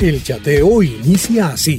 El chateo inicia así.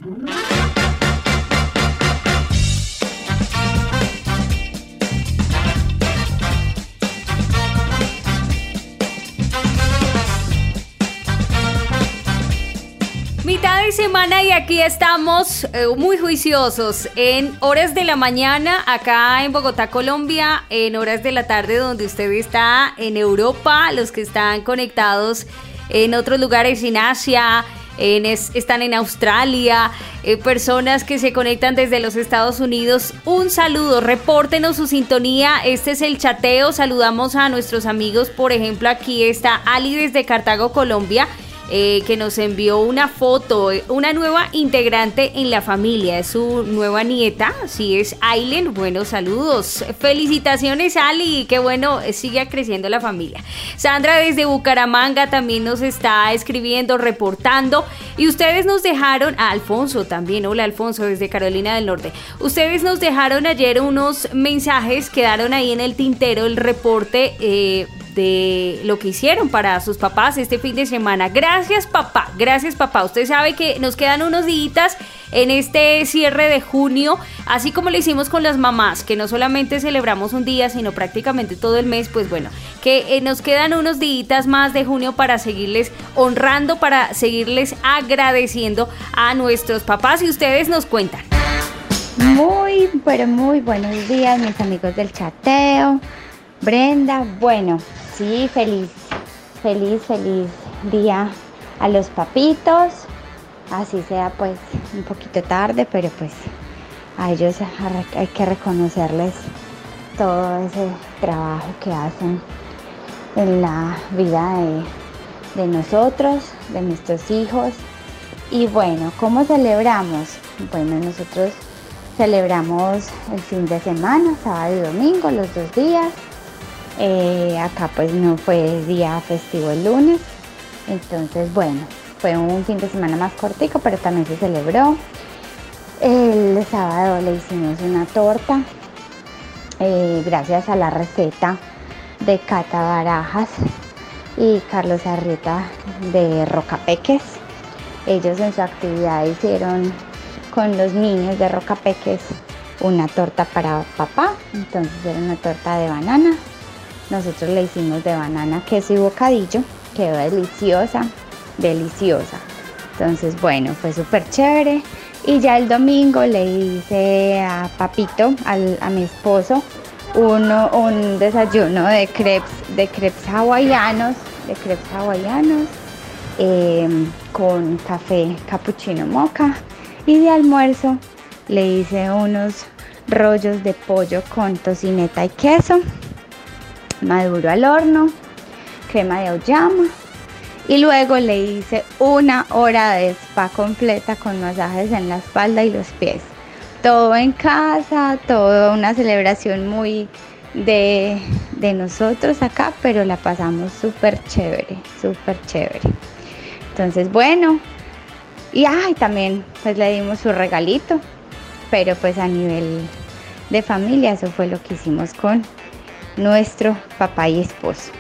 Mitad de semana y aquí estamos eh, muy juiciosos en horas de la mañana acá en Bogotá, Colombia, en horas de la tarde donde usted está en Europa, los que están conectados en otros lugares en Asia, están en Australia, eh, personas que se conectan desde los Estados Unidos. Un saludo, repórtenos su sintonía. Este es el chateo. Saludamos a nuestros amigos. Por ejemplo, aquí está Ali desde Cartago, Colombia. Eh, que nos envió una foto, eh, una nueva integrante en la familia, es su nueva nieta, sí es Ailen. Buenos saludos, felicitaciones Ali, qué bueno, eh, sigue creciendo la familia. Sandra desde Bucaramanga también nos está escribiendo, reportando y ustedes nos dejaron, a Alfonso también, hola Alfonso desde Carolina del Norte, ustedes nos dejaron ayer unos mensajes, quedaron ahí en el tintero el reporte de lo que hicieron para sus papás este fin de semana. Gracias papá, gracias papá. Usted sabe que nos quedan unos días en este cierre de junio, así como lo hicimos con las mamás, que no solamente celebramos un día, sino prácticamente todo el mes, pues bueno, que eh, nos quedan unos días más de junio para seguirles honrando, para seguirles agradeciendo a nuestros papás y ustedes nos cuentan. Muy, pero muy buenos días, mis amigos del chateo. Brenda, bueno, sí, feliz, feliz, feliz día a los papitos. Así sea pues un poquito tarde, pero pues a ellos hay que reconocerles todo ese trabajo que hacen en la vida de, de nosotros, de nuestros hijos. Y bueno, ¿cómo celebramos? Bueno, nosotros celebramos el fin de semana, sábado y domingo, los dos días. Eh, acá pues no fue día festivo el lunes. Entonces bueno, fue un fin de semana más cortico, pero también se celebró. El sábado le hicimos una torta, eh, gracias a la receta de Cata Barajas y Carlos Arrieta de Rocapeques. Ellos en su actividad hicieron con los niños de Rocapeques una torta para papá, entonces era una torta de banana, nosotros le hicimos de banana, queso y bocadillo. Quedó deliciosa, deliciosa. Entonces, bueno, fue súper chévere. Y ya el domingo le hice a Papito, a mi esposo, uno, un desayuno de crepes, de crepes hawaianos, de crepes hawaianos, em, con café cappuccino moca. Y de almuerzo le hice unos rollos de pollo con tocineta y queso maduro al horno, crema de auyama y luego le hice una hora de spa completa con masajes en la espalda y los pies. Todo en casa, todo una celebración muy de, nosotros acá, pero la pasamos súper chévere, súper chévere. Entonces, bueno, y ay, también pues le dimos su regalito, pero pues a nivel de familia, eso fue lo que hicimos con nuestro papá y esposo.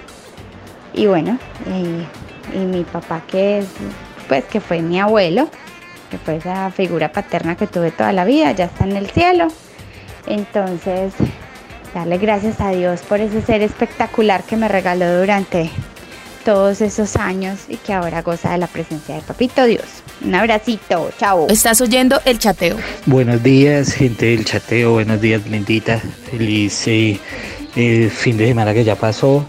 Y bueno, y, mi papá que es, pues que fue mi abuelo, que fue esa figura paterna que tuve toda la vida, ya está en el cielo. Entonces, darle gracias a Dios por ese ser espectacular que me regaló durante todos esos años y que ahora goza de la presencia de Papito Dios. Un abracito, chao. Estás oyendo el chateo. Buenos días, gente del chateo. Buenos días, bendita. Feliz eh, el fin de semana que ya pasó.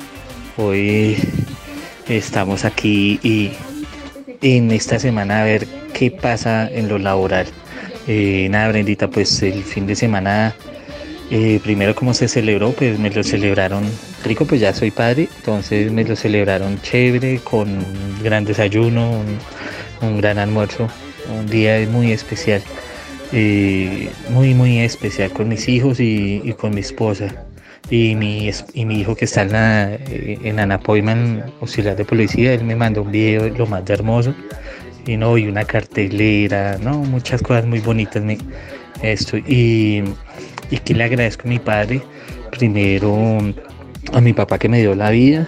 Hoy estamos aquí y en esta semana a ver qué pasa en lo laboral. Eh, nada, Brendita, pues el fin de semana, eh, primero como se celebró, pues me lo celebraron rico, pues ya soy padre, entonces me lo celebraron chévere, con un gran desayuno, un, gran almuerzo un día muy especial, eh, muy, muy especial con mis hijos y, con mi esposa. Y mi, y mi hijo que está en, la, eh, en Anapoiman, auxiliar de policía, él me mandó un video lo más hermoso. Y no, y una cartelera, no, muchas cosas muy bonitas. Me, esto, y, y que le agradezco a mi padre, primero a mi papá que me dio la vida,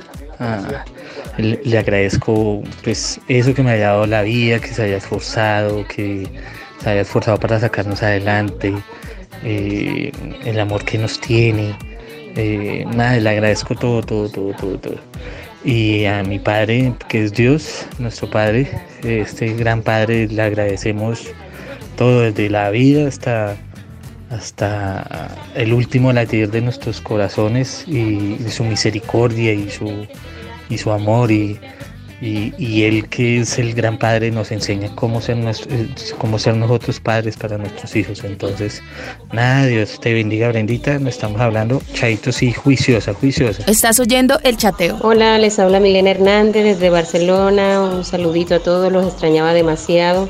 le, agradezco pues eso que me haya dado la vida, que se haya esforzado, que se haya esforzado para sacarnos adelante, eh, el amor que nos tiene, eh, nada, le agradezco todo, todo, todo, todo, todo. Y a mi padre, que es Dios, nuestro Padre, este gran Padre, le agradecemos todo desde la vida hasta, hasta el último latir de nuestros corazones y, su misericordia y su, y su amor y, y, Él que es el gran Padre nos enseña cómo ser, nuestro, cómo ser nosotros padres para nuestros hijos. Entonces, nada, Dios te bendiga, Brendita. No estamos hablando chaitos y juiciosa, juiciosa. Estás oyendo el chateo. Hola, les habla Milena Hernández desde Barcelona. Un saludito a todos, los extrañaba demasiado.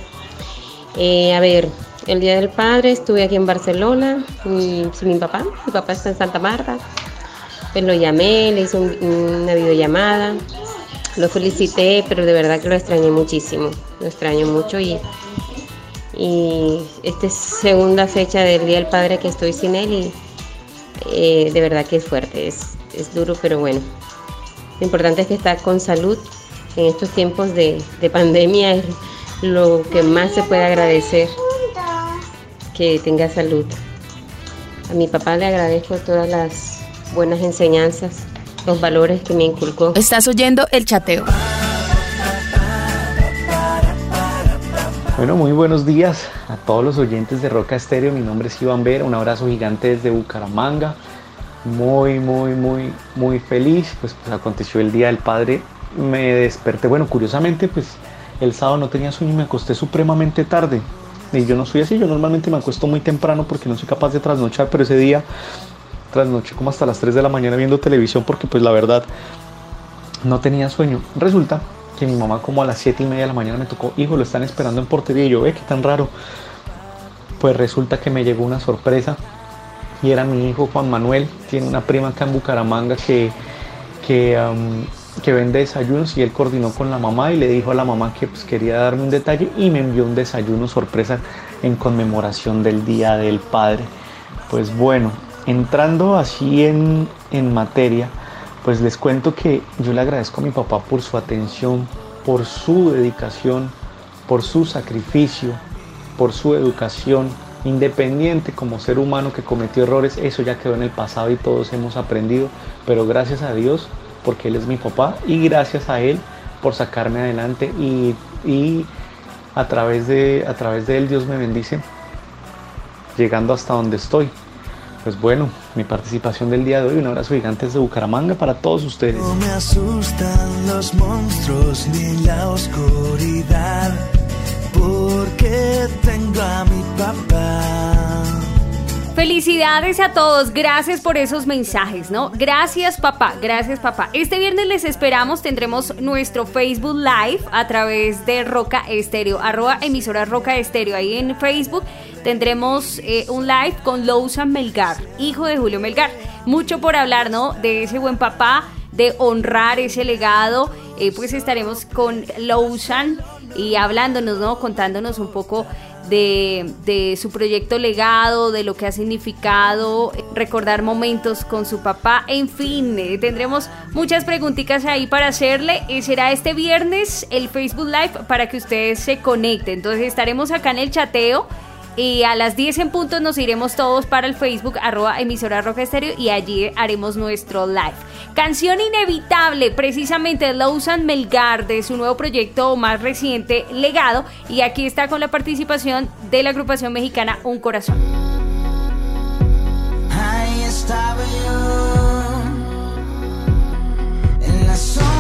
Eh, a ver, el Día del Padre estuve aquí en Barcelona y, sin mi papá, mi papá está en Santa Marta. Pues lo llamé, le hice una videollamada, lo felicité, pero de verdad que lo extrañé muchísimo, lo extraño mucho y, y esta es segunda fecha del Día del Padre que estoy sin él y eh, de verdad que es fuerte, es, es, duro, pero bueno. Lo importante es que está con salud en estos tiempos de, de pandemia lo que más se puede agradecer, que tenga salud. A mi papá le agradezco todas las buenas enseñanzas, los valores que me inculcó. Estás oyendo el chateo. Bueno, muy buenos días a todos los oyentes de Roca Estéreo. Mi nombre es Iván Vera. Un abrazo gigante desde Bucaramanga. Muy, muy, muy, muy feliz. Pues, pues aconteció el Día del Padre. Me desperté. Bueno, curiosamente, pues el sábado no tenía sueño y me acosté supremamente tarde. Y yo no soy así, yo normalmente me acuesto muy temprano porque no soy capaz de trasnochar, pero ese día trasnoché como hasta las 3 de la mañana viendo televisión porque pues la verdad no tenía sueño. Resulta que mi mamá como a las 7 y media de la mañana me tocó, hijo, lo están esperando en portería y yo, ve, qué tan raro. Pues resulta que me llegó una sorpresa y era mi hijo Juan Manuel, tiene una prima acá en Bucaramanga que, que que vende desayunos y él coordinó con la mamá y le dijo a la mamá que pues, quería darme un detalle y me envió un desayuno sorpresa en conmemoración del Día del Padre. Pues bueno, entrando así en, en materia, pues les cuento que yo le agradezco a mi papá por su atención, por su dedicación, por su sacrificio, por su educación, independiente como ser humano que cometió errores, eso ya quedó en el pasado y todos hemos aprendido, pero gracias a Dios porque Él es mi papá y gracias a Él por sacarme adelante y, a, través de, a través de Él Dios me bendice llegando hasta donde estoy. Pues bueno, mi participación del día de hoy, un abrazo gigante desde Bucaramanga para todos ustedes. No me asustan los monstruos ni la oscuridad, porque tengo a mi papá. Felicidades a todos, gracias por esos mensajes, ¿no? Gracias papá, gracias papá. Este viernes les esperamos, tendremos nuestro Facebook Live a través de Roca Estéreo, arroba emisora Roca Estéreo, ahí en Facebook tendremos eh, un live con Lousan Melgar, hijo de Julio Melgar. Mucho por hablar, ¿no? De ese buen papá, de honrar ese legado, eh, pues estaremos con Lousan y hablándonos, ¿no? Contándonos un poco de, su proyecto legado, de lo que ha significado, recordar momentos con su papá, en fin, eh, tendremos muchas preguntitas ahí para hacerle. será este viernes el Facebook Live para que ustedes se conecten. Entonces estaremos acá en el chateo y a las 10 en punto nos iremos todos para el Facebook, arroba emisora roja estéreo, y allí haremos nuestro live. Canción inevitable, precisamente Lawson Melgar, de su nuevo proyecto más reciente, Legado. Y aquí está con la participación de la agrupación mexicana Un Corazón. Ahí estaba yo, en las sombras,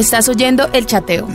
Estás oyendo el chateo.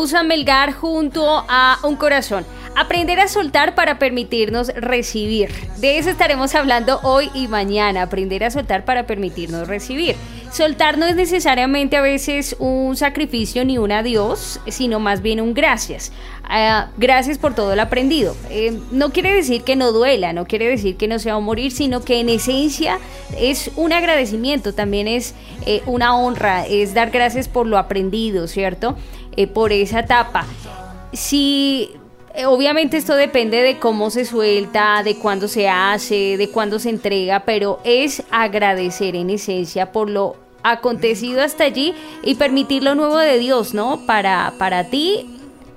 Inevitable, lo usa Melgar junto a un corazón. Aprender a soltar para permitirnos recibir. De eso estaremos hablando hoy y mañana. Aprender a soltar para permitirnos recibir. Soltar no es necesariamente a veces un sacrificio ni un adiós, sino más bien un gracias. Ah, gracias por todo lo aprendido. Eh, no quiere decir que no duela, no quiere decir que no se va a morir, sino que en esencia es un agradecimiento, también es eh, una honra, es dar gracias por lo aprendido, ¿cierto? Eh, por esa etapa. Si eh, Obviamente esto depende de cómo se suelta, de cuándo se hace, de cuándo se entrega, pero es agradecer en esencia por lo acontecido hasta allí y permitir lo nuevo de Dios, ¿no? Para, para ti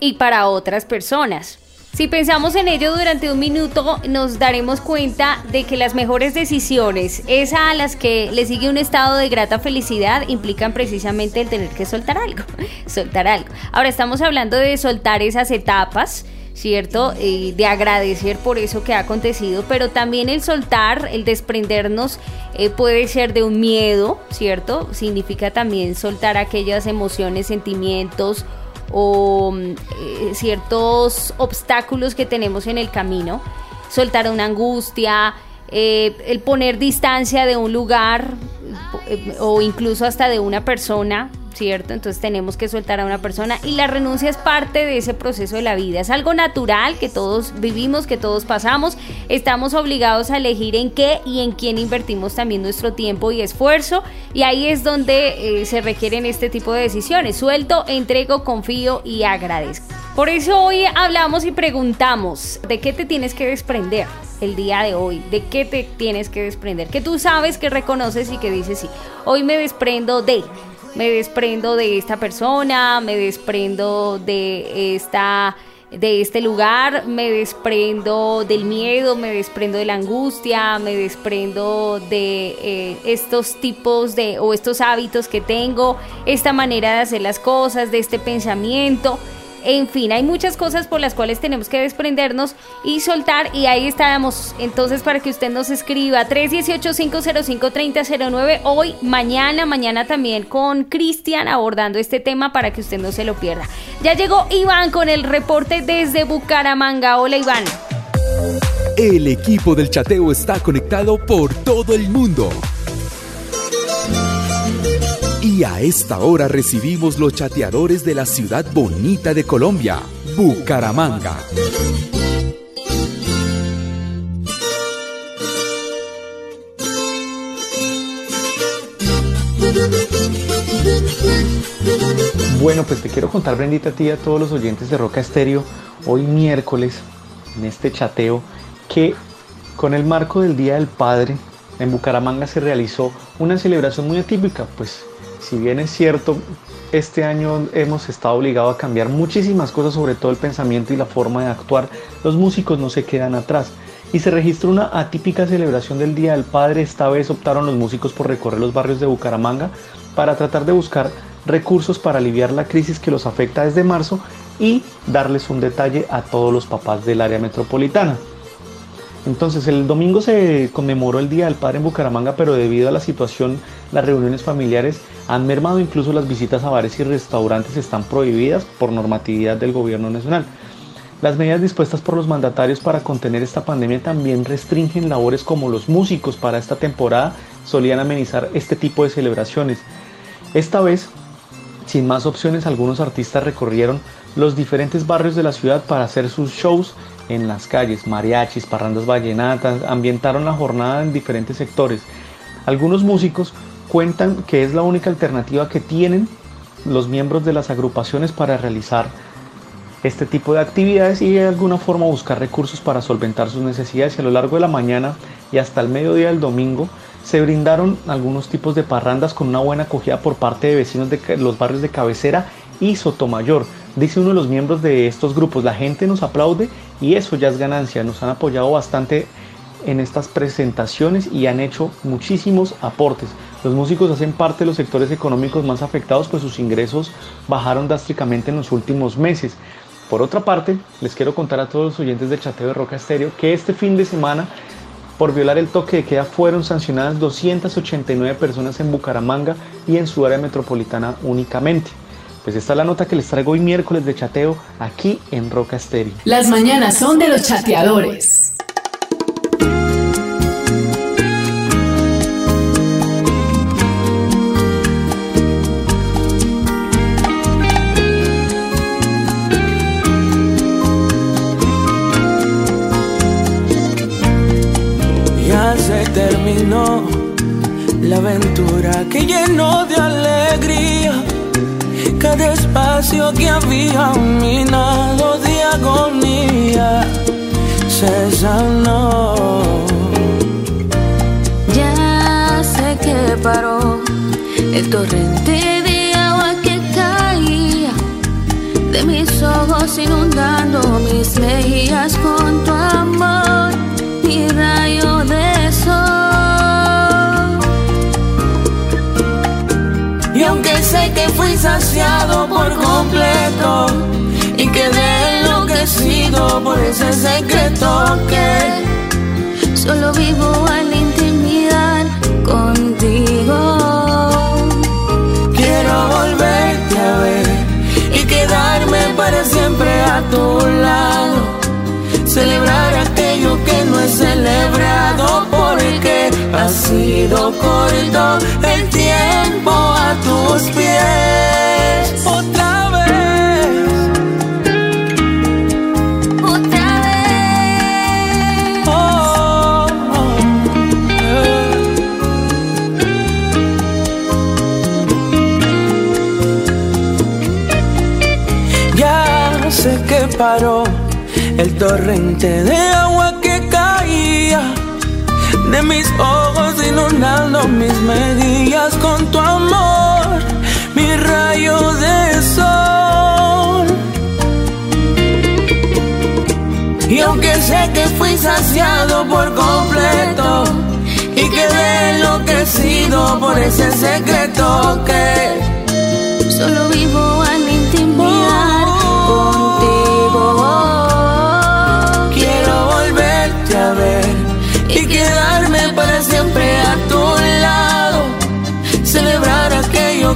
y para otras personas. Si pensamos en ello durante un minuto, nos daremos cuenta de que las mejores decisiones, esas a las que le sigue un estado de grata felicidad, implican precisamente el tener que soltar algo, soltar algo. Ahora estamos hablando de soltar esas etapas, ¿cierto? Eh, de agradecer por eso que ha acontecido, pero también el soltar, el desprendernos eh, puede ser de un miedo, ¿cierto? Significa también soltar aquellas emociones, sentimientos o mm, eh, ciertos obstáculos que tenemos en el camino, soltar una angustia, eh, el poner distancia de un lugar eh, o incluso hasta de una persona, ¿cierto? Entonces tenemos que soltar a una persona y la renuncia es parte de ese proceso de la vida, es algo natural que todos vivimos, que todos pasamos, estamos obligados a elegir en qué y en quién invertimos también nuestro tiempo y esfuerzo y ahí es donde eh, se requieren este tipo de decisiones, suelto, entrego, confío y agradezco. Por eso hoy hablamos y preguntamos, ¿de qué te tienes que desprender el día de hoy? ¿De qué te tienes que desprender? Que tú sabes, que reconoces y que dices, sí, hoy me desprendo de, me desprendo de esta persona, me desprendo de esta de este lugar, me desprendo del miedo, me desprendo de la angustia, me desprendo de eh, estos tipos de o estos hábitos que tengo, esta manera de hacer las cosas, de este pensamiento. En fin, hay muchas cosas por las cuales tenemos que desprendernos y soltar y ahí estábamos. Entonces, para que usted nos escriba 318-505-3009 hoy, mañana, mañana también con Cristian abordando este tema para que usted no se lo pierda. Ya llegó Iván con el reporte desde Bucaramanga. Hola Iván. El equipo del chateo está conectado por todo el mundo. Y a esta hora recibimos los chateadores de la ciudad bonita de Colombia, Bucaramanga. Bueno, pues te quiero contar, Brendita, a ti a todos los oyentes de Roca Estéreo, hoy miércoles, en este chateo, que con el marco del Día del Padre, en Bucaramanga se realizó una celebración muy atípica, pues si bien es cierto, este año hemos estado obligados a cambiar muchísimas cosas, sobre todo el pensamiento y la forma de actuar, los músicos no se quedan atrás. Y se registró una atípica celebración del Día del Padre. Esta vez optaron los músicos por recorrer los barrios de Bucaramanga para tratar de buscar recursos para aliviar la crisis que los afecta desde marzo y darles un detalle a todos los papás del área metropolitana. Entonces el domingo se conmemoró el Día del Padre en Bucaramanga, pero debido a la situación, las reuniones familiares han mermado, incluso las visitas a bares y restaurantes están prohibidas por normatividad del gobierno nacional. Las medidas dispuestas por los mandatarios para contener esta pandemia también restringen labores como los músicos para esta temporada solían amenizar este tipo de celebraciones. Esta vez, sin más opciones, algunos artistas recorrieron los diferentes barrios de la ciudad para hacer sus shows en las calles, mariachis, parrandas vallenatas, ambientaron la jornada en diferentes sectores. Algunos músicos cuentan que es la única alternativa que tienen los miembros de las agrupaciones para realizar este tipo de actividades y de alguna forma buscar recursos para solventar sus necesidades. Y a lo largo de la mañana y hasta el mediodía del domingo se brindaron algunos tipos de parrandas con una buena acogida por parte de vecinos de los barrios de Cabecera y Sotomayor. Dice uno de los miembros de estos grupos, la gente nos aplaude y eso ya es ganancia. Nos han apoyado bastante en estas presentaciones y han hecho muchísimos aportes. Los músicos hacen parte de los sectores económicos más afectados, pues sus ingresos bajaron drásticamente en los últimos meses. Por otra parte, les quiero contar a todos los oyentes del chateo de Roca Estéreo que este fin de semana, por violar el toque de queda, fueron sancionadas 289 personas en Bucaramanga y en su área metropolitana únicamente. Pues esta es la nota que les traigo hoy miércoles de chateo aquí en Roca Estéreo. Las mañanas son de los chateadores. Ya se terminó la aventura que llenó de espacio que había minado de agonía se sanó. Ya sé que paró el torrente de agua que caía de mis ojos inundando mis mejillas con tu amor, saciado por completo y quedé enloquecido por ese secreto que Solo vivo a la intimidad contigo. quiero volverte a ver y quedarme para siempre a tu lado. Celebrar aquello que no he celebrado porque ha sido corto el torrente de agua que caía de mis ojos inundando mis mejillas con tu amor, mi rayo de sol. insaciado por completo y quedé enloquecido por ese secreto que Solo vivo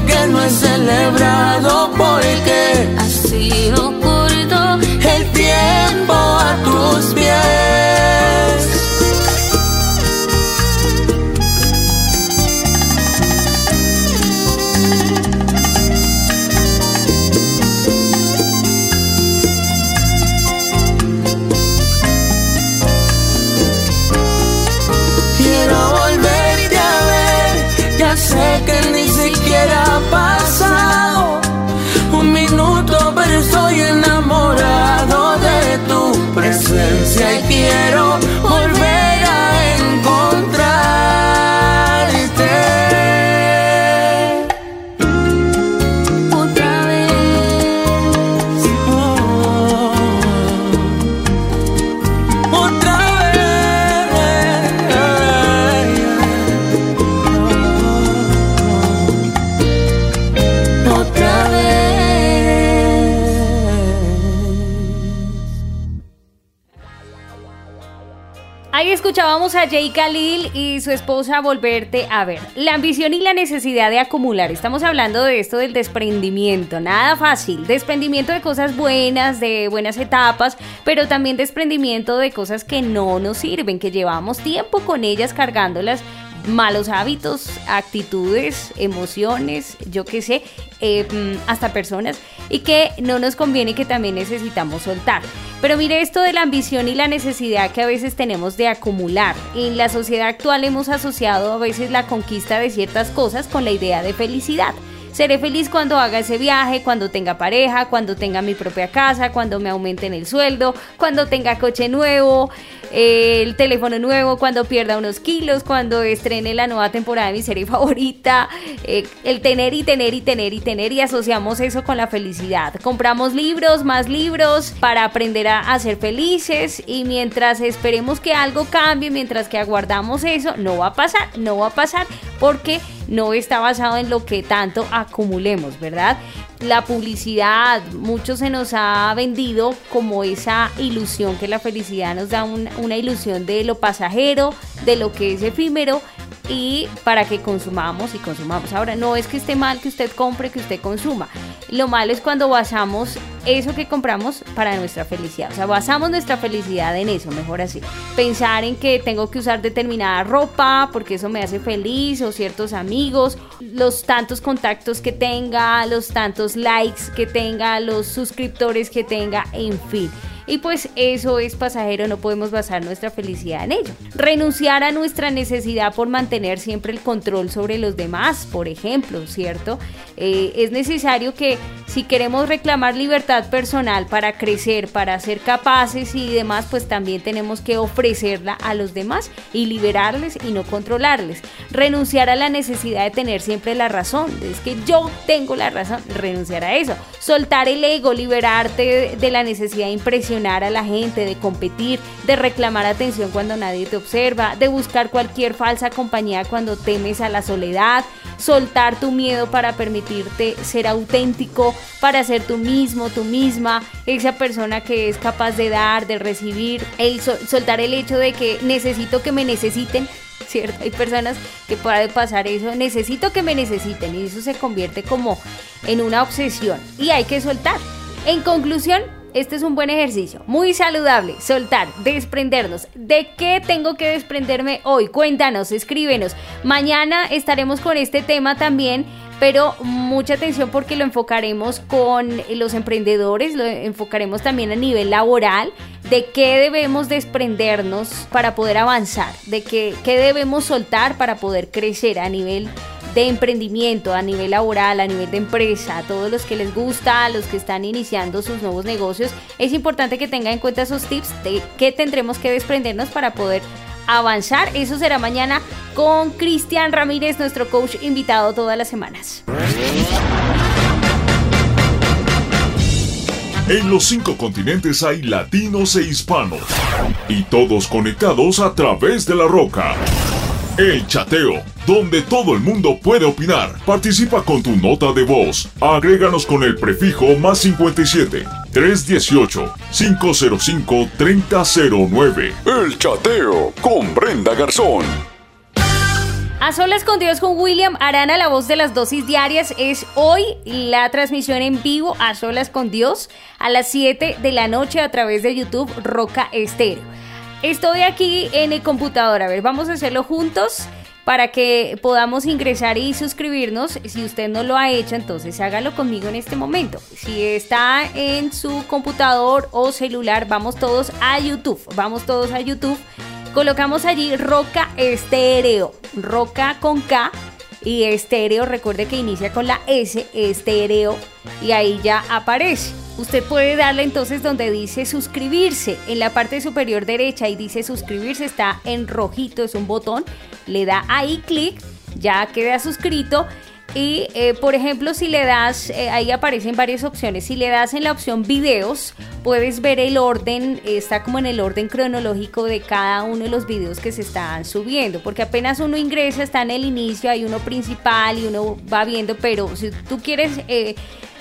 que no es celebrado quiero Jay Khalil y su esposa volverte a ver. La ambición y la necesidad de acumular. Estamos hablando de esto del desprendimiento. Nada fácil. Desprendimiento de cosas buenas, de buenas etapas, pero también desprendimiento de cosas que no nos sirven, que llevamos tiempo con ellas cargándolas malos hábitos, actitudes, emociones, yo qué sé, eh, mm, hasta personas, y que no nos conviene que también necesitamos soltar. Pero mire esto de la ambición y la necesidad que a veces tenemos de acumular. En la sociedad actual hemos asociado a veces la conquista de ciertas cosas con la idea de felicidad. Seré feliz cuando haga ese viaje, cuando tenga pareja, cuando tenga mi propia casa, cuando me aumenten el sueldo, cuando tenga coche nuevo, el teléfono nuevo, cuando pierda unos kilos, cuando estrene la nueva temporada de mi serie favorita, eh, el tener y tener y tener y tener y asociamos eso con la felicidad. Compramos libros, más libros para aprender a, a ser felices y mientras esperemos que algo cambie, mientras que aguardamos eso, no va a pasar, no va a pasar porque no está basado en lo que tanto acumulemos, ¿verdad? La publicidad, mucho se nos ha vendido como esa ilusión que la felicidad nos da un- una ilusión de lo pasajero, de lo que es efímero y para que consumamos y consumamos. Ahora, no es que esté mal que usted compre, que usted consuma. Lo malo es cuando basamos eso que compramos para nuestra felicidad. O sea, basamos nuestra felicidad en eso, mejor así. Pensar en que tengo que usar determinada ropa porque eso me hace feliz o ciertos amigos, los tantos contactos que tenga, los tantos likes que tenga, los suscriptores que tenga, en fin. Y pues eso es pasajero, no podemos basar nuestra felicidad en ello. Renunciar a nuestra necesidad por mantener siempre el control sobre los demás, por ejemplo, ¿cierto? Eh, es necesario que si queremos reclamar libertad personal para crecer, para ser capaces y demás, pues también tenemos que ofrecerla a los demás y liberarles y no controlarles. Renunciar a la necesidad de tener siempre la razón. Es que yo tengo la razón, renunciar a eso. Soltar el ego, liberarte de, la necesidad de impresionar a la gente, de competir, de reclamar atención cuando nadie te observa, de buscar cualquier falsa compañía cuando temes a la soledad, soltar tu miedo para permitirte ser auténtico, para ser tú mismo, tú misma, esa persona que es capaz de dar, de recibir, el sol- soltar el hecho de que necesito que me necesiten, ¿cierto? Hay personas que puede pasar eso, necesito que me necesiten y eso se convierte como en una obsesión y hay que soltar. En conclusión, este es un buen ejercicio, muy saludable, soltar, desprendernos. ¿De qué tengo que desprenderme hoy? Cuéntanos, escríbenos. Mañana estaremos con este tema también. Pero mucha atención porque lo enfocaremos con los emprendedores, lo enfocaremos también a nivel laboral, de qué debemos desprendernos para poder avanzar, de qué, qué debemos soltar para poder crecer a nivel de emprendimiento, a nivel laboral, a nivel de empresa, a todos los que les gusta, a los que están iniciando sus nuevos negocios, es importante que tengan en cuenta esos tips de qué tendremos que desprendernos para poder avanzar. Eso será mañana con Cristian Ramírez, nuestro coach invitado todas las semanas. En los cinco continentes hay latinos e hispanos. Y todos conectados a través de la roca. El Chateo, donde todo el mundo puede opinar. Participa con tu nota de voz. Agréganos con el prefijo más 57 318 505 3009. El Chateo con Brenda Garzón. A solas con Dios con William Arana, la voz de las dosis diarias, es hoy la transmisión en vivo a solas con Dios a las 7 de la noche a través de YouTube Roca Estéreo. Estoy aquí en el computador, a ver, vamos a hacerlo juntos para que podamos ingresar y suscribirnos. Si usted no lo ha hecho, entonces hágalo conmigo en este momento. Si está en su computador o celular, vamos todos a YouTube. Vamos todos a YouTube. Colocamos allí Roca Estéreo. Roca con K y estéreo, recuerde que inicia con la S, estéreo, y ahí ya aparece. Usted puede darle entonces donde dice suscribirse. En la parte superior derecha y dice suscribirse está en rojito, es un botón. Le da ahí clic, ya queda suscrito. Y eh, por ejemplo, si le das, eh, ahí aparecen varias opciones. Si le das en la opción videos, puedes ver el orden, está como en el orden cronológico de cada uno de los videos que se están subiendo. Porque apenas uno ingresa, está en el inicio, hay uno principal y uno va viendo. Pero si tú quieres eh,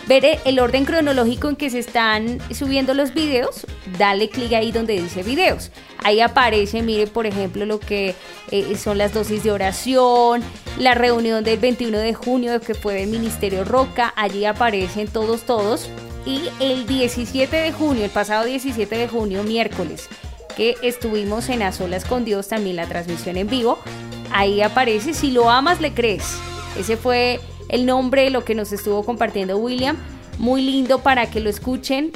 ver el orden cronológico en que se están subiendo los videos, dale clic ahí donde dice videos. Ahí aparece, mire, por ejemplo, lo que eh, son las dosis de oración, la reunión del 21 de junio que fue del Ministerio Roca, allí aparecen todos, todos. Y el 17 de junio, el pasado 17 de junio, miércoles, que estuvimos en A Solas con Dios, también la transmisión en vivo, ahí aparece, si lo amas, le crees. Ese fue el nombre lo que nos estuvo compartiendo William. Muy lindo para que lo escuchen,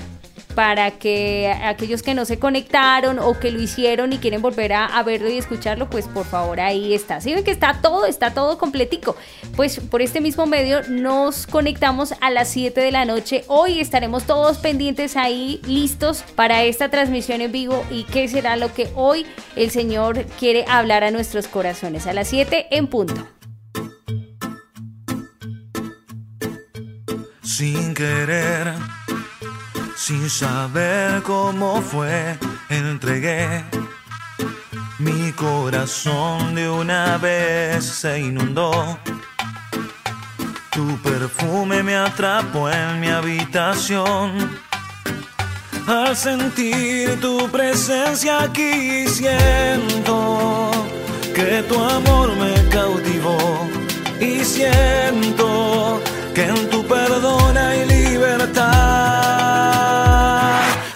para que aquellos que no se conectaron o que lo hicieron y quieren volver a, a verlo y escucharlo, pues por favor ahí está. Si ven que está todo, está todo completico. Pues por este mismo medio nos conectamos a las 7 de la noche. Hoy estaremos todos pendientes ahí, listos para esta transmisión en vivo y qué será lo que hoy el Señor quiere hablar a nuestros corazones. A las 7 en punto. Sin querer, sin saber cómo fue, entregué mi corazón de una vez se inundó. Tu perfume me atrapó en mi habitación. Al sentir tu presencia aquí siento que tu amor me cautivó y siento que en tu perdón hay libertad.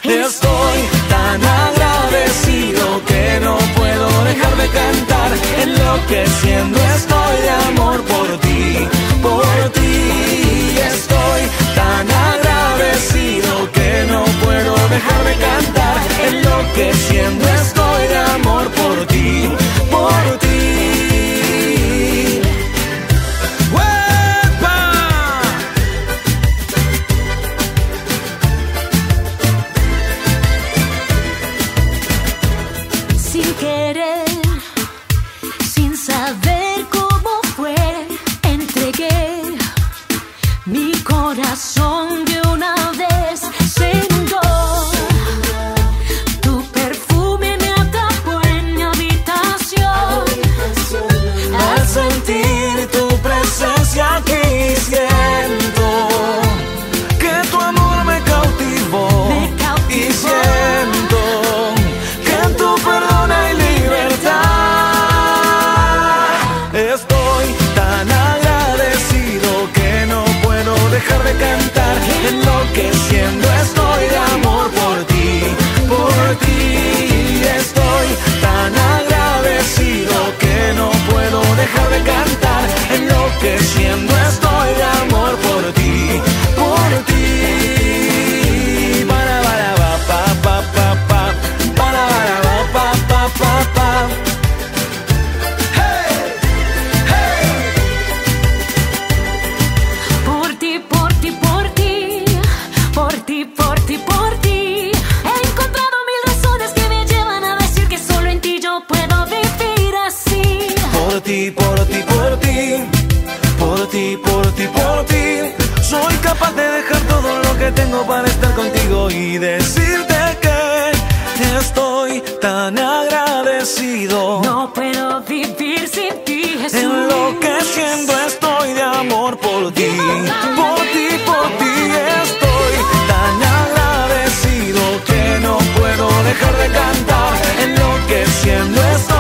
Estoy tan agradecido que no puedo dejar de cantar, enloqueciendo estoy de amor por ti, por ti. Estoy tan agradecido que no puedo dejar de cantar, enloqueciendo estoy de amor por ti, por ti. Tengo para estar contigo y decirte que estoy tan agradecido. No puedo vivir sin ti, Jesús. Enloqueciendo estoy de amor por ti, por ti, por ti estoy tan agradecido que no puedo dejar de cantar. Enloqueciendo estoy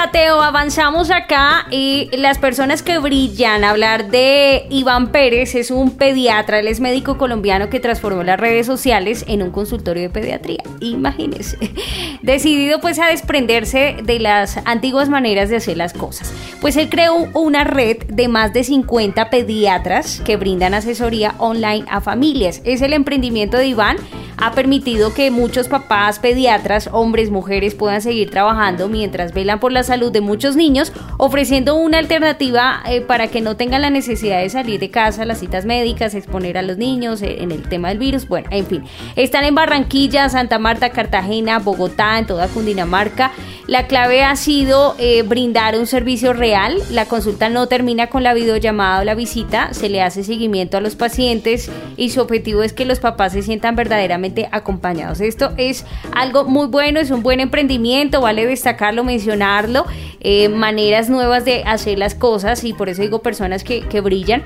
chateo, avanzamos acá y las personas que brillan, hablar de Iván Pérez, es un pediatra, él es médico colombiano que transformó las redes sociales en un consultorio de pediatría, imagínense, decidido pues a desprenderse de las antiguas maneras de hacer las cosas. Pues él creó una red de más de 50 pediatras que brindan asesoría online a familias. Es el emprendimiento de Iván, ha permitido que muchos papás pediatras, hombres, mujeres, puedan seguir trabajando mientras velan por la salud de muchos niños, ofreciendo una alternativa eh, para que no tengan la necesidad de salir de casa, las citas médicas, exponer a los niños eh, en el tema del virus. Bueno, en fin, están en Barranquilla, Santa Marta, Cartagena, Bogotá, en toda Cundinamarca. La clave ha sido eh, brindar un servicio real. La consulta no termina con la videollamada o la visita, se le hace seguimiento a los pacientes y su objetivo es que los papás se sientan verdaderamente acompañados. Esto es algo muy bueno, es un buen emprendimiento, vale destacarlo, mencionarlo, eh, maneras nuevas de hacer las cosas y por eso digo personas que, que brillan.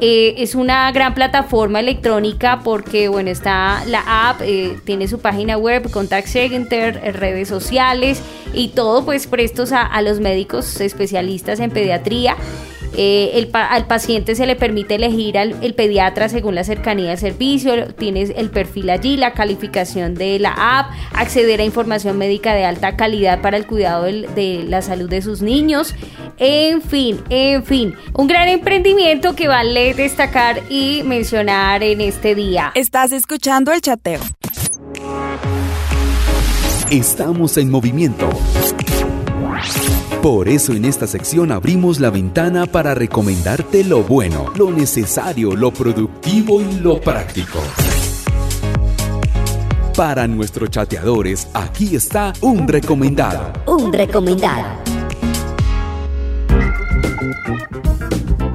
Eh, es una gran plataforma electrónica porque, bueno, está la app, tiene su página web, contact center, redes sociales y todo pues prestos a, a los médicos especialistas en pediatría. Eh, al paciente se le permite elegir al el pediatra según la cercanía del servicio, tienes el perfil allí, la calificación de la app, acceder a información médica de alta calidad para el cuidado del- de la salud de sus niños, en fin, en fin, un gran emprendimiento que vale destacar y mencionar en este día. Estás escuchando el chateo. Estamos en movimiento. Por eso en esta sección abrimos la ventana para recomendarte lo bueno, lo necesario, lo productivo y lo práctico. Para nuestros chateadores, aquí está un recomendado. Un recomendado.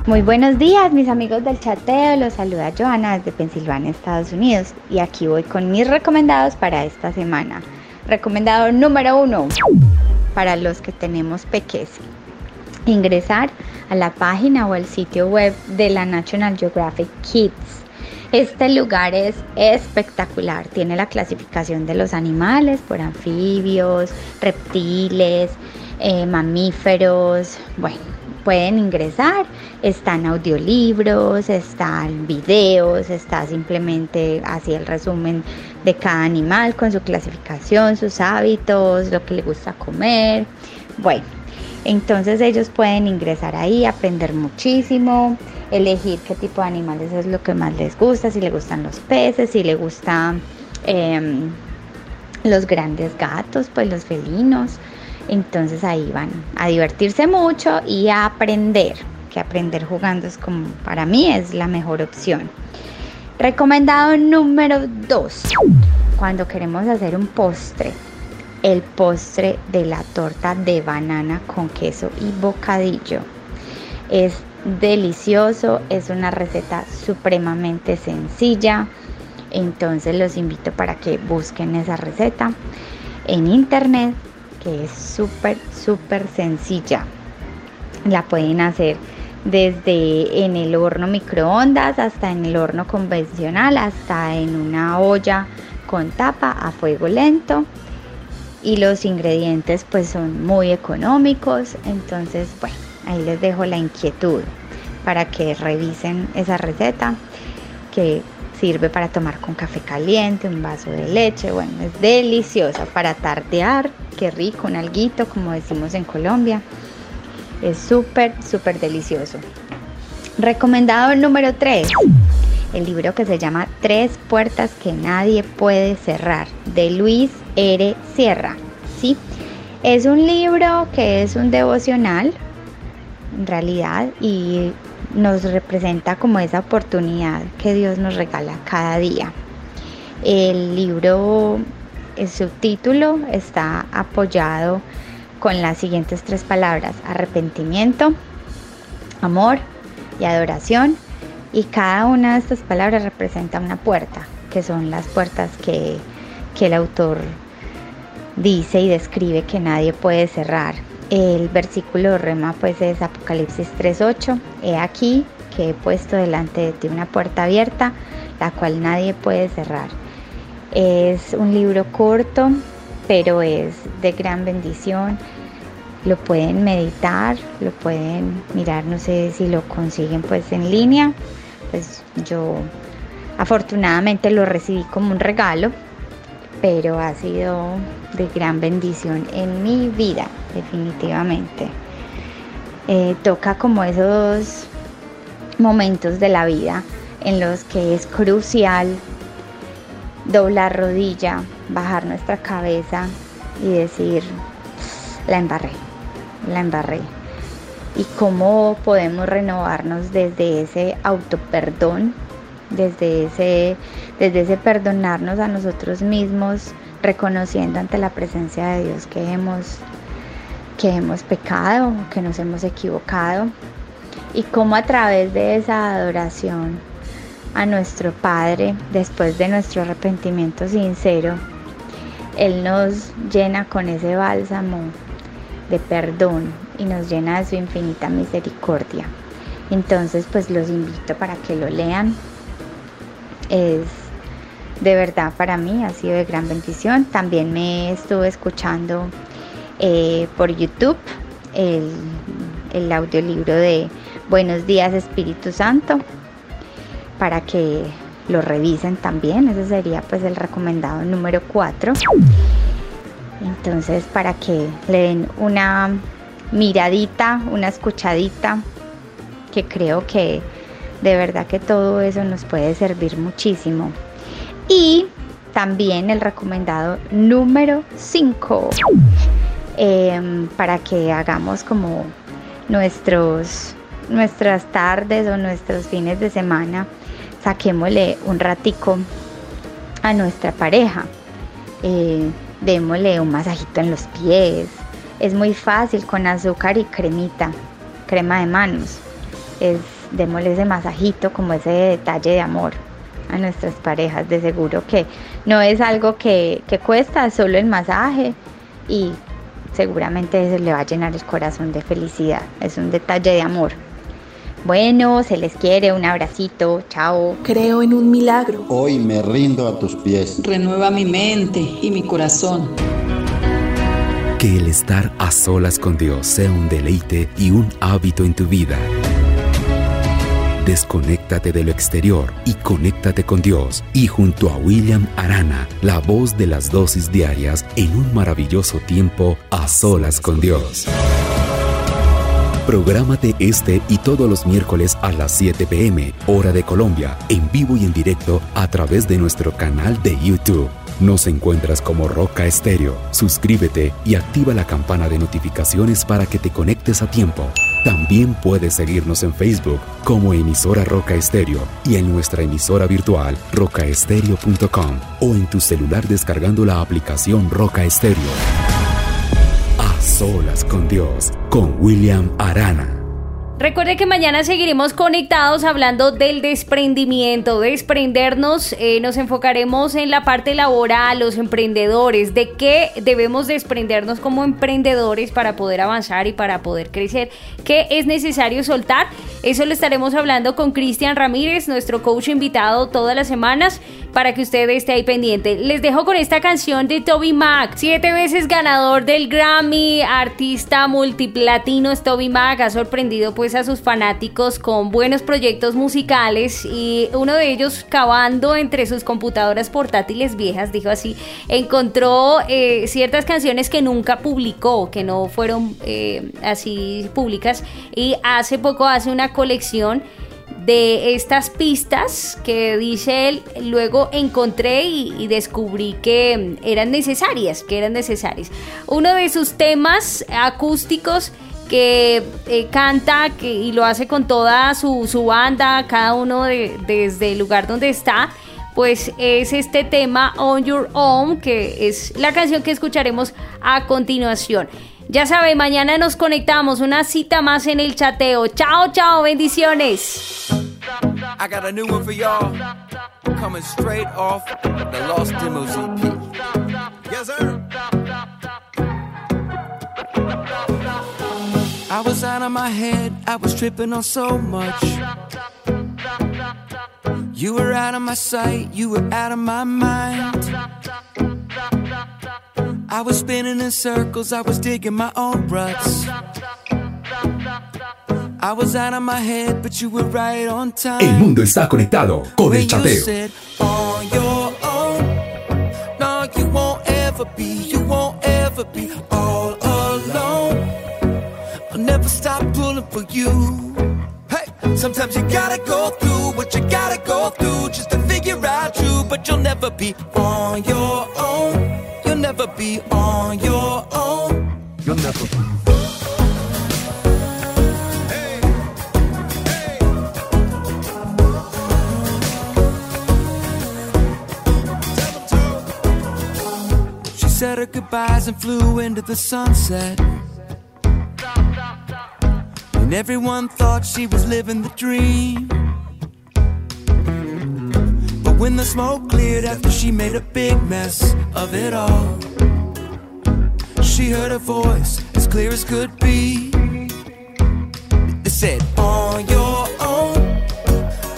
Muy buenos días, mis amigos del chateo. Los saluda Joana desde Pensilvania, Estados Unidos. Y aquí voy con mis recomendados para esta semana. Recomendado número uno para los que tenemos peques. Ingresar a la página o al sitio web de la National Geographic Kids. Este lugar es espectacular. Tiene la clasificación de los animales por anfibios, reptiles, eh, mamíferos. Bueno, pueden ingresar. Están audiolibros, están videos, está simplemente así el resumen de cada animal con su clasificación, sus hábitos, lo que le gusta comer. Bueno, entonces ellos pueden ingresar ahí, aprender muchísimo, elegir qué tipo de animales es lo que más les gusta, si les gustan los peces, si les gustan em, los grandes gatos, pues los felinos. Entonces ahí van a divertirse mucho y a aprender, que aprender jugando es como para mí es la mejor opción. Recomendado número 2. Cuando queremos hacer un postre, el postre de la torta de banana con queso y bocadillo. Es delicioso, es una receta supremamente sencilla. Entonces los invito para que busquen esa receta en internet, que es súper, súper sencilla. La pueden hacer desde en el horno microondas hasta en el horno convencional, hasta en una olla con tapa a fuego lento. Y los ingredientes pues son muy económicos, entonces bueno, ahí les dejo la inquietud para que revisen esa receta que sirve para tomar con café caliente, un vaso de leche, bueno, es deliciosa para tardear, qué rico, un alguito como decimos en Colombia. Es súper, súper delicioso. Recomendado número 3. El libro que se llama Tres puertas que nadie puede cerrar, de Luis R. Sierra. ¿sí? Es un libro que es un devocional, en realidad, y nos representa como esa oportunidad que Dios nos regala cada día. El libro, el subtítulo está apoyado con las siguientes tres palabras, arrepentimiento, amor y adoración. Y cada una de estas palabras representa una puerta, que son las puertas que, que el autor dice y describe que nadie puede cerrar. El versículo rema pues es Apocalipsis 3.8. He aquí que he puesto delante de ti una puerta abierta, la cual nadie puede cerrar. Es un libro corto, pero es de gran bendición. Lo pueden meditar, lo pueden mirar, no sé si lo consiguen pues en línea. Pues yo afortunadamente lo recibí como un regalo, pero ha sido de gran bendición en mi vida, definitivamente. Eh, toca como esos momentos de la vida en los que es crucial doblar rodilla, bajar nuestra cabeza y decir, la embarré, la embarré. Y cómo podemos renovarnos desde ese autoperdón, desde ese, desde ese perdonarnos a nosotros mismos, reconociendo ante la presencia de Dios que hemos, que hemos pecado, que nos hemos equivocado. Y cómo a través de esa adoración a nuestro Padre, después de nuestro arrepentimiento sincero, Él nos llena con ese bálsamo de perdón y nos llena de su infinita misericordia. Entonces, pues los invito para que lo lean. Es de verdad para mí ha sido de gran bendición. También me estuve escuchando eh, por YouTube el, el audiolibro de Buenos días Espíritu Santo para que lo revisen también. Ese sería pues el recomendado número 4. Entonces para que le den una miradita, una escuchadita, que creo que de verdad que todo eso nos puede servir muchísimo. Y también el recomendado número 5 em, para que hagamos como nuestros nuestras tardes o nuestros fines de semana saquémosle un ratico a nuestra pareja eh, démosle un masajito en los pies es muy fácil con azúcar y cremita crema de manos es démosle ese masajito como ese detalle de amor a nuestras parejas. De seguro que no es algo que, que cuesta, solo el masaje y seguramente eso le va a llenar el corazón de felicidad. Es un detalle de amor. Bueno, se les quiere, un abracito, chao. Creo en un milagro. Hoy me rindo a tus pies. Renueva mi mente y mi corazón. Que el estar a solas con Dios sea un deleite y un hábito en tu vida. Desconéctate de lo exterior y conéctate con Dios. Y junto a William Arana, la voz de las dosis diarias en un maravilloso tiempo a solas con Dios. Prográmate este y todos los miércoles a las 7 pm, hora de Colombia, en vivo y en directo a través de nuestro canal de YouTube. Nos encuentras como Roca Estéreo. Suscríbete y activa la campana de notificaciones para que te conectes a tiempo. También puedes seguirnos en Facebook como emisora Roca Estéreo y en nuestra emisora virtual rocaestereo.com o en tu celular descargando la aplicación Roca Estéreo. Solas con Dios, con William Arana. Recuerde que mañana seguiremos conectados hablando del desprendimiento, desprendernos, eh, nos enfocaremos en la parte laboral, los emprendedores, de qué debemos desprendernos como emprendedores para poder avanzar y para poder crecer, qué es necesario soltar. Eso lo estaremos hablando con Cristian Ramírez, nuestro coach invitado todas las semanas, para que usted esté ahí pendiente. Les dejo con esta canción de Toby Mac, siete veces ganador del Grammy, artista multiplatino es Toby Mac, ha sorprendido pues a sus fanáticos con buenos proyectos musicales y uno de ellos cavando entre sus computadoras portátiles viejas, dijo así, encontró eh, ciertas canciones que nunca publicó, que no fueron eh, así públicas y hace poco hace una colección de estas pistas que dice él, luego encontré y, y, descubrí que eran necesarias, que eran necesarias. Uno de sus temas acústicos que eh, canta que, y lo hace con toda su, su banda, cada uno de- desde el lugar donde está, pues es este tema On Your Own, que es la canción que escucharemos a continuación. Ya sabe, mañana nos conectamos, una cita más en el chateo. Chao, chao, bendiciones. I got a new one for y'all. Yes, sir. I was out of my head, I was tripping on so much. You were out of my sight, you were out of my mind. I was spinning in circles, I was digging my own ruts. I was out of my head, but you were right on time. El mundo está conectado con el When you chateo. said on your own, no, you won't ever be, you won't ever be all. I'll never stop pulling for you. Hey, sometimes you gotta go through what you gotta go through just to figure out you, but you'll never be on your own. You'll never be on your own. You'll never be. She said her goodbyes and flew into the sunset. And everyone thought she was living the dream. But when the smoke cleared after she made a big mess of it all, she heard a voice as clear as could be. It said, On your own.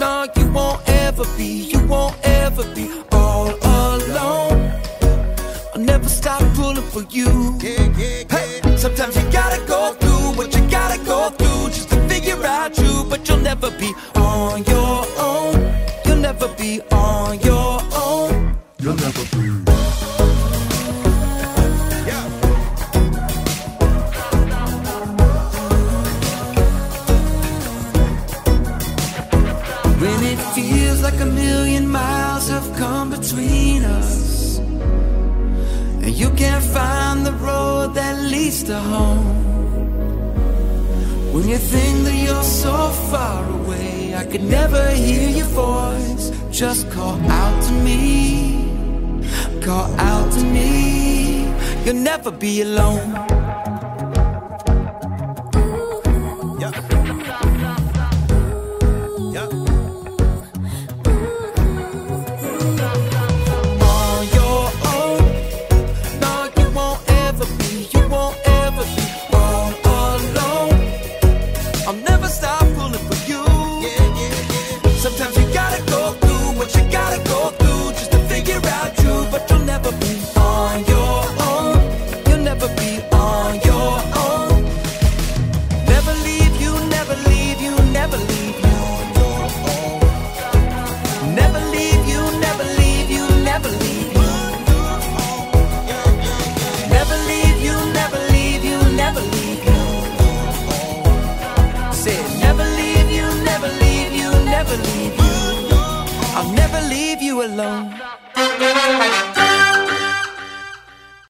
No, you won't ever be, you won't ever be all alone. I'll never stop pulling for you. Hey, sometimes you gotta go through what you gotta go through just to figure out you, but you'll never be on your own. You'll never be on your own. You'll never be. When it feels like a million miles have come between us You can't find the road that leads to home. When you think that you're so far away I could never hear your voice. Just call out to me. Call out to me. You'll never be alone